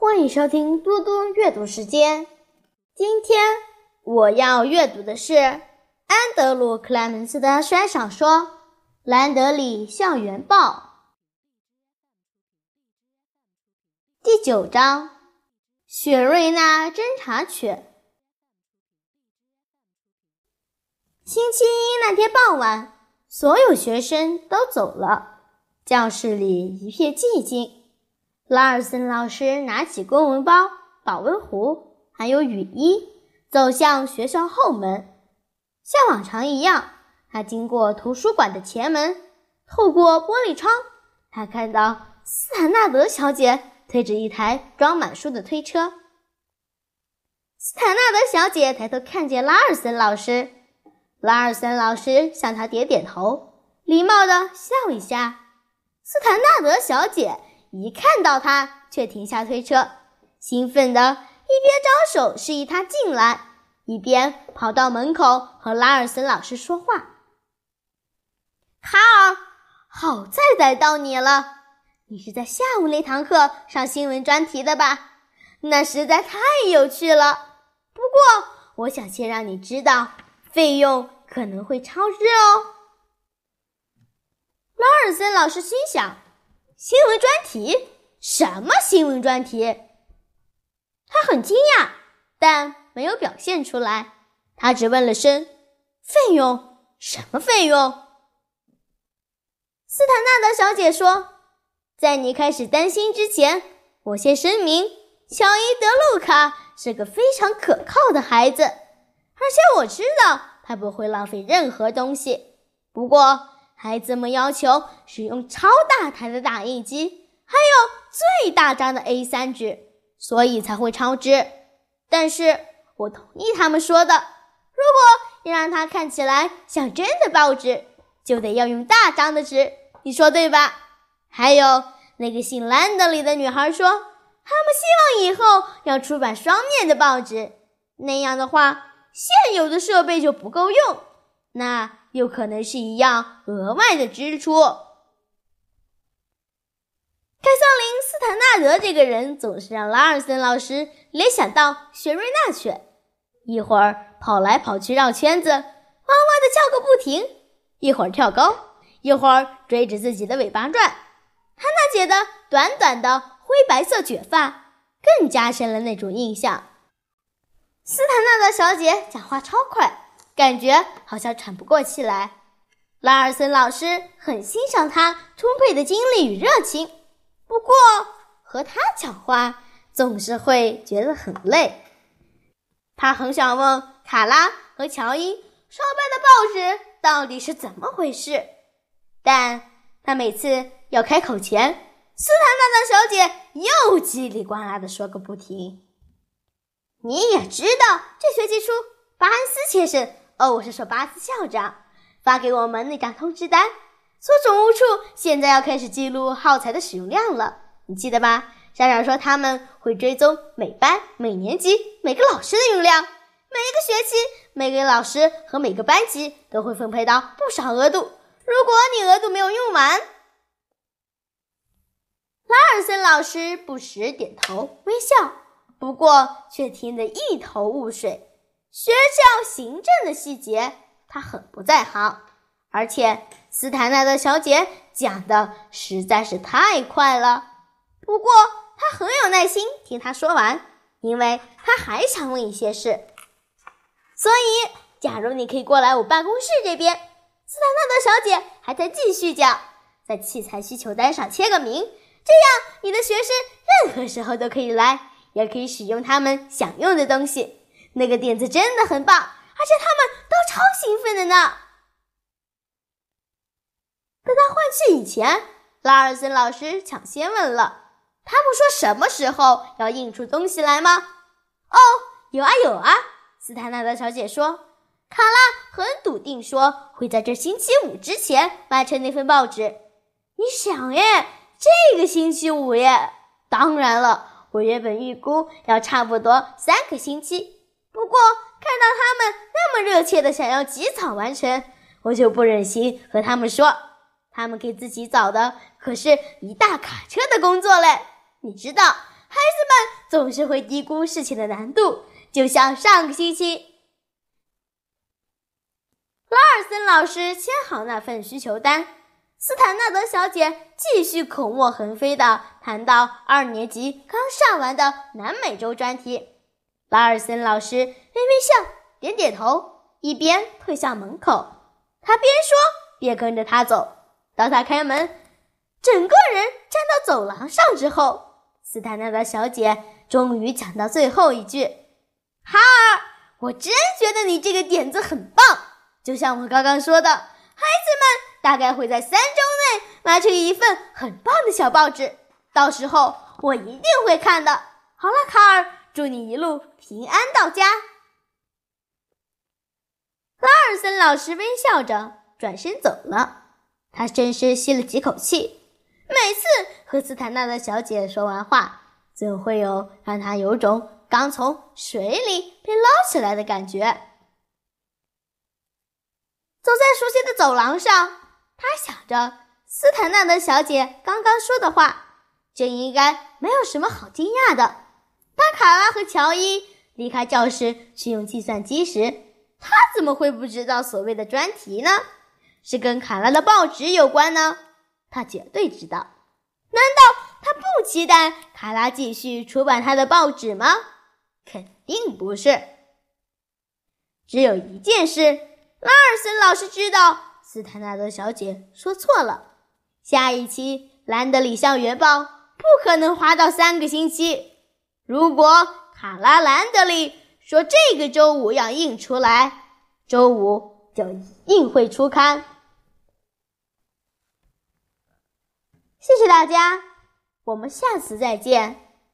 欢迎收听嘟嘟阅读时间。今天我要阅读的是安德鲁·克莱门斯的悬小说《兰德里校园报》第九章《雪瑞娜侦察犬》。星期一那天傍晚，所有学生都走了，教室里一片寂静。拉尔森老师拿起公文包、保温壶，还有雨衣，走向学校后门。像往常一样，他经过图书馆的前门，透过玻璃窗，他看到斯坦纳德小姐推着一台装满书的推车。斯坦纳德小姐抬头看见拉尔森老师，拉尔森老师向她点点头，礼貌地笑一下。斯坦纳德小姐。一看到他，却停下推车，兴奋的一边招手示意他进来，一边跑到门口和拉尔森老师说话。卡尔，好在逮到你了！你是在下午那堂课上新闻专题的吧？那实在太有趣了。不过，我想先让你知道，费用可能会超支哦。拉尔森老师心想。新闻专题？什么新闻专题？他很惊讶，但没有表现出来。他只问了声：“费用？什么费用？”斯坦纳德小姐说：“在你开始担心之前，我先声明，乔伊·德鲁卡是个非常可靠的孩子，而且我知道他不会浪费任何东西。不过……”孩子们要求使用超大台的打印机，还有最大张的 A3 纸，所以才会超支。但是我同意他们说的，如果要让它看起来像真的报纸，就得要用大张的纸。你说对吧？还有那个姓兰德里的女孩说，他们希望以后要出版双面的报纸，那样的话，现有的设备就不够用。那。有可能是一样额外的支出。凯瑟琳·斯坦纳德这个人总是让拉尔森老师联想到雪瑞娜犬，一会儿跑来跑去绕圈子，哇哇的叫个不停；一会儿跳高，一会儿追着自己的尾巴转。他那姐的短短的灰白色卷发，更加深了那种印象。斯坦纳德小姐讲话超快。感觉好像喘不过气来。拉尔森老师很欣赏他充沛的精力与热情，不过和他讲话总是会觉得很累。他很想问卡拉和乔伊烧败的报纸到底是怎么回事，但他每次要开口前，斯坦纳德小姐又叽里呱啦的说个不停。你也知道，这学期初，巴恩斯先生。哦，我是说巴斯校长发给我们那张通知单，说总务处现在要开始记录耗材的使用量了，你记得吧？校长说他们会追踪每班、每年级、每个老师的用量，每一个学期每个老师和每个班级都会分配到不少额度。如果你额度没有用完，拉尔森老师不时点头微笑，不过却听得一头雾水。学校行政的细节，他很不在行，而且斯坦纳德小姐讲的实在是太快了。不过他很有耐心听他说完，因为他还想问一些事。所以，假如你可以过来我办公室这边，斯坦纳德小姐还在继续讲，在器材需求单上签个名，这样你的学生任何时候都可以来，也可以使用他们想用的东西。那个点子真的很棒，而且他们都超兴奋的呢。在他换气以前，拉尔森老师抢先问了：“他们说什么时候要印出东西来吗？”“哦，有啊有啊。”斯坦纳德小姐说。卡拉很笃定说会在这星期五之前完成那份报纸。你想耶，这个星期五耶？当然了，我原本预估要差不多三个星期。不过看到他们那么热切的想要及早完成，我就不忍心和他们说，他们给自己找的可是一大卡车的工作嘞。你知道，孩子们总是会低估事情的难度，就像上个星期，拉尔森老师签好那份需求单，斯坦纳德小姐继续口沫横飞的谈到二年级刚上完的南美洲专题。拉尔森老师微微笑，点点头，一边退向门口。他边说边跟着他走。当他开门，整个人站到走廊上之后，斯坦纳德小姐终于讲到最后一句：“哈尔，我真觉得你这个点子很棒。就像我刚刚说的，孩子们大概会在三周内拿出一份很棒的小报纸，到时候我一定会看的。好了，卡尔，祝你一路平安到家。”拉尔森老师微笑着转身走了。他深深吸了几口气。每次和斯坦纳的小姐说完话，总会有让他有种刚从水里被捞起来的感觉。走在熟悉的走廊上，他想着斯坦纳的小姐刚刚说的话，这应该没有什么好惊讶的。当卡拉和乔伊离开教室去用计算机时，他怎么会不知道所谓的专题呢？是跟卡拉的报纸有关呢？他绝对知道。难道他不期待卡拉继续出版他的报纸吗？肯定不是。只有一件事，拉尔森老师知道，斯坦纳德小姐说错了。下一期《兰德里校园报》不可能花到三个星期。如果卡拉兰德里说这个周五要印出来，周五就一定会出刊。谢谢大家，我们下次再见。